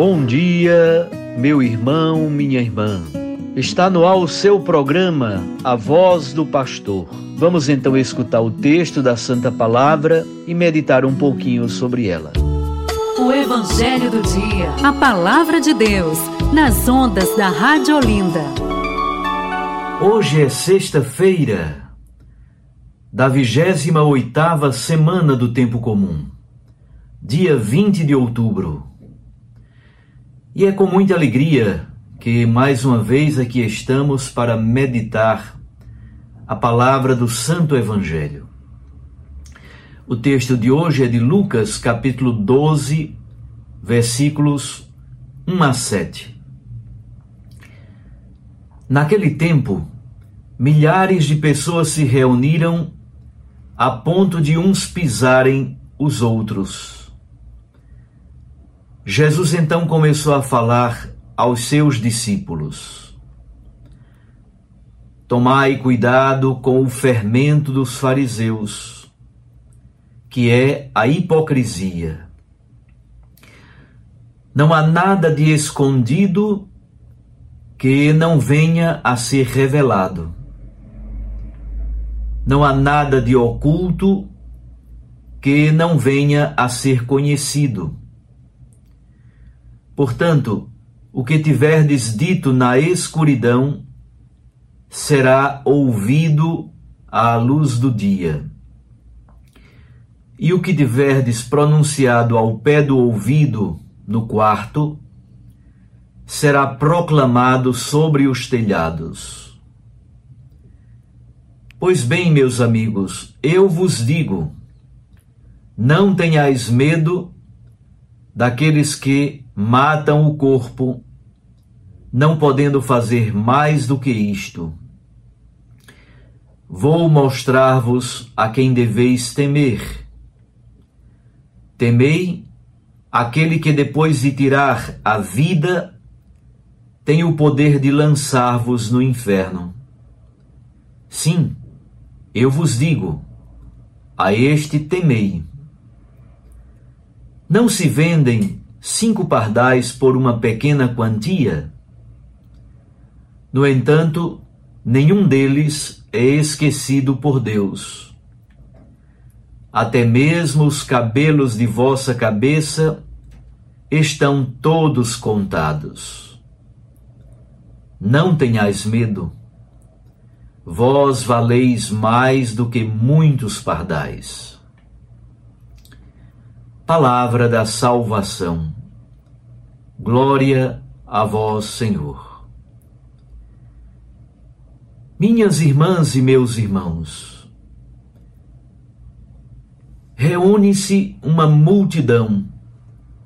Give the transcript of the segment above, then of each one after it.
Bom dia, meu irmão, minha irmã. Está no ar o seu programa, A Voz do Pastor. Vamos então escutar o texto da Santa Palavra e meditar um pouquinho sobre ela. O Evangelho do Dia. A Palavra de Deus, nas ondas da Rádio Olinda. Hoje é sexta-feira da 28 oitava semana do Tempo Comum, dia 20 de outubro. E é com muita alegria que mais uma vez aqui estamos para meditar a palavra do Santo Evangelho. O texto de hoje é de Lucas, capítulo 12, versículos 1 a 7. Naquele tempo, milhares de pessoas se reuniram a ponto de uns pisarem os outros. Jesus então começou a falar aos seus discípulos: Tomai cuidado com o fermento dos fariseus, que é a hipocrisia. Não há nada de escondido que não venha a ser revelado. Não há nada de oculto que não venha a ser conhecido. Portanto, o que tiverdes dito na escuridão será ouvido à luz do dia. E o que tiverdes pronunciado ao pé do ouvido no quarto será proclamado sobre os telhados. Pois bem, meus amigos, eu vos digo: não tenhais medo daqueles que matam o corpo, não podendo fazer mais do que isto. Vou mostrar-vos a quem deveis temer. Temei aquele que depois de tirar a vida tem o poder de lançar-vos no inferno. Sim, eu vos digo, a este temei. Não se vendem cinco pardais por uma pequena quantia? No entanto, nenhum deles é esquecido por Deus. Até mesmo os cabelos de vossa cabeça estão todos contados. Não tenhais medo. Vós valeis mais do que muitos pardais. Palavra da salvação. Glória a vós, Senhor. Minhas irmãs e meus irmãos, reúne-se uma multidão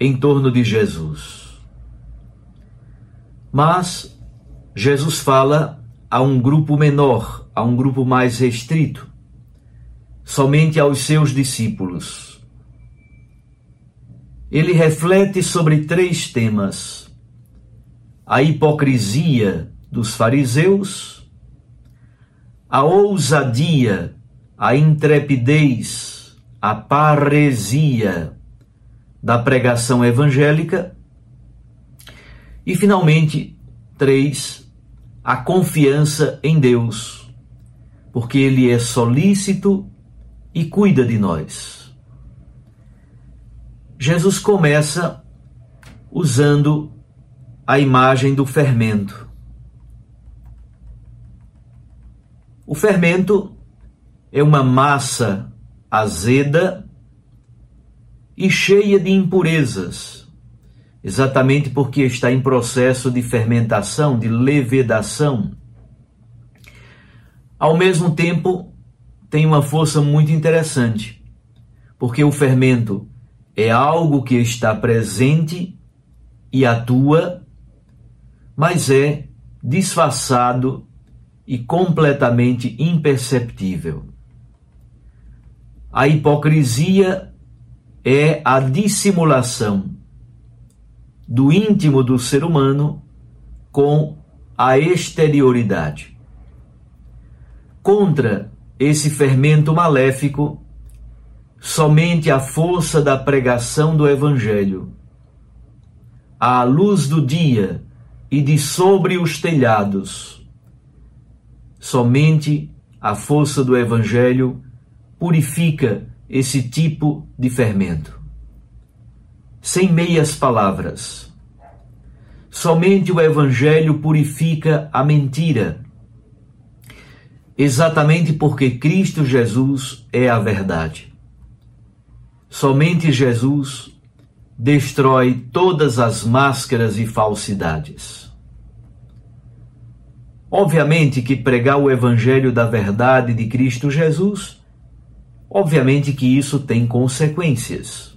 em torno de Jesus. Mas Jesus fala a um grupo menor, a um grupo mais restrito, somente aos seus discípulos ele reflete sobre três temas: a hipocrisia dos fariseus, a ousadia, a intrepidez, a paresia da pregação evangélica e, finalmente, três, a confiança em Deus, porque Ele é solícito e cuida de nós. Jesus começa usando a imagem do fermento. O fermento é uma massa azeda e cheia de impurezas, exatamente porque está em processo de fermentação, de levedação. Ao mesmo tempo, tem uma força muito interessante, porque o fermento é algo que está presente e atua, mas é disfarçado e completamente imperceptível. A hipocrisia é a dissimulação do íntimo do ser humano com a exterioridade. Contra esse fermento maléfico, somente a força da pregação do Evangelho, à luz do dia e de sobre os telhados, somente a força do Evangelho purifica esse tipo de fermento. Sem meias palavras. Somente o Evangelho purifica a mentira. Exatamente porque Cristo Jesus é a verdade. Somente Jesus destrói todas as máscaras e falsidades. Obviamente que pregar o Evangelho da verdade de Cristo Jesus Obviamente que isso tem consequências.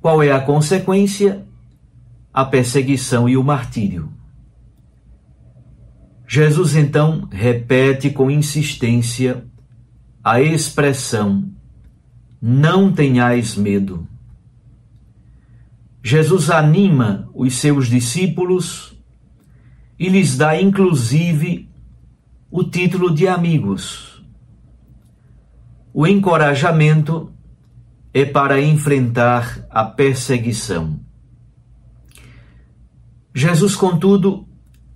Qual é a consequência? A perseguição e o martírio. Jesus então repete com insistência a expressão: não tenhais medo. Jesus anima os seus discípulos e lhes dá inclusive o título de amigos o encorajamento é para enfrentar a perseguição. Jesus, contudo,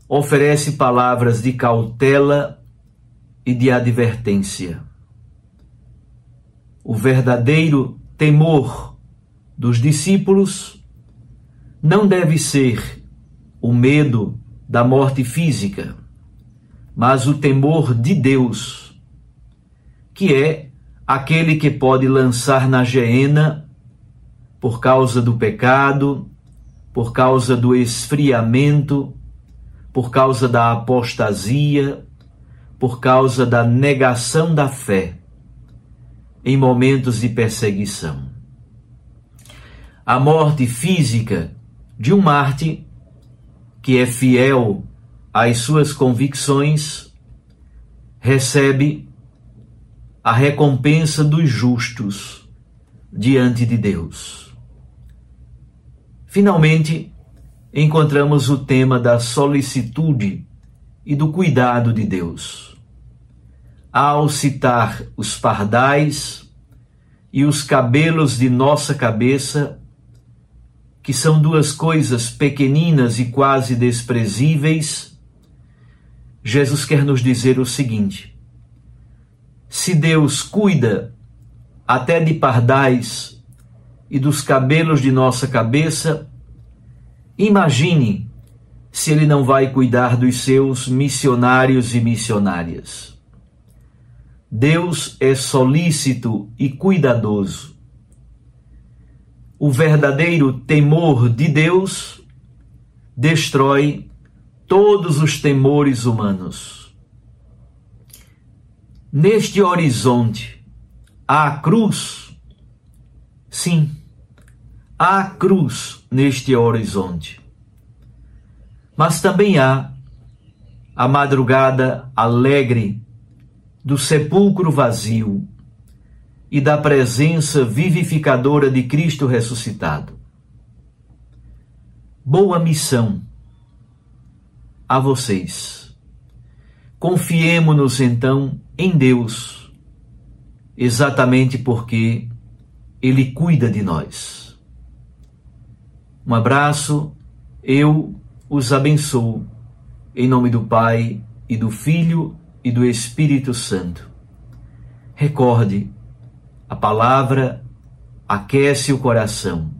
oferece palavras de cautela e de advertência. O verdadeiro temor dos discípulos não deve ser o medo da morte física, mas o temor de Deus, que é aquele que pode lançar na geena por causa do pecado, por causa do esfriamento, por causa da apostasia, por causa da negação da fé em momentos de perseguição. A morte física de um mártir que é fiel às suas convicções recebe a recompensa dos justos diante de Deus. Finalmente, encontramos o tema da solicitude e do cuidado de Deus. Ao citar os pardais e os cabelos de nossa cabeça, que são duas coisas pequeninas e quase desprezíveis, Jesus quer nos dizer o seguinte: se Deus cuida até de pardais e dos cabelos de nossa cabeça, imagine se Ele não vai cuidar dos seus missionários e missionárias. Deus é solícito e cuidadoso. O verdadeiro temor de Deus destrói todos os temores humanos. Neste horizonte, há cruz. Sim, há cruz neste horizonte. Mas também há a madrugada alegre do sepulcro vazio e da presença vivificadora de Cristo ressuscitado. Boa missão a vocês. Confiemo-nos então em Deus, exatamente porque Ele cuida de nós. Um abraço, eu os abençoo, em nome do Pai e do Filho e do Espírito Santo. Recorde, a palavra aquece o coração.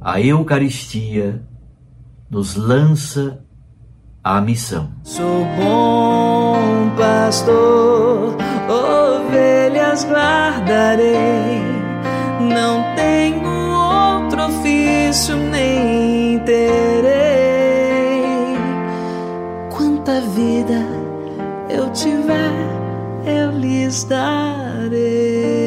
A Eucaristia nos lança a missão. Sou bom pastor, ovelhas guardarei, não tenho outro ofício nem terei. Quanta vida eu tiver, eu lhes darei.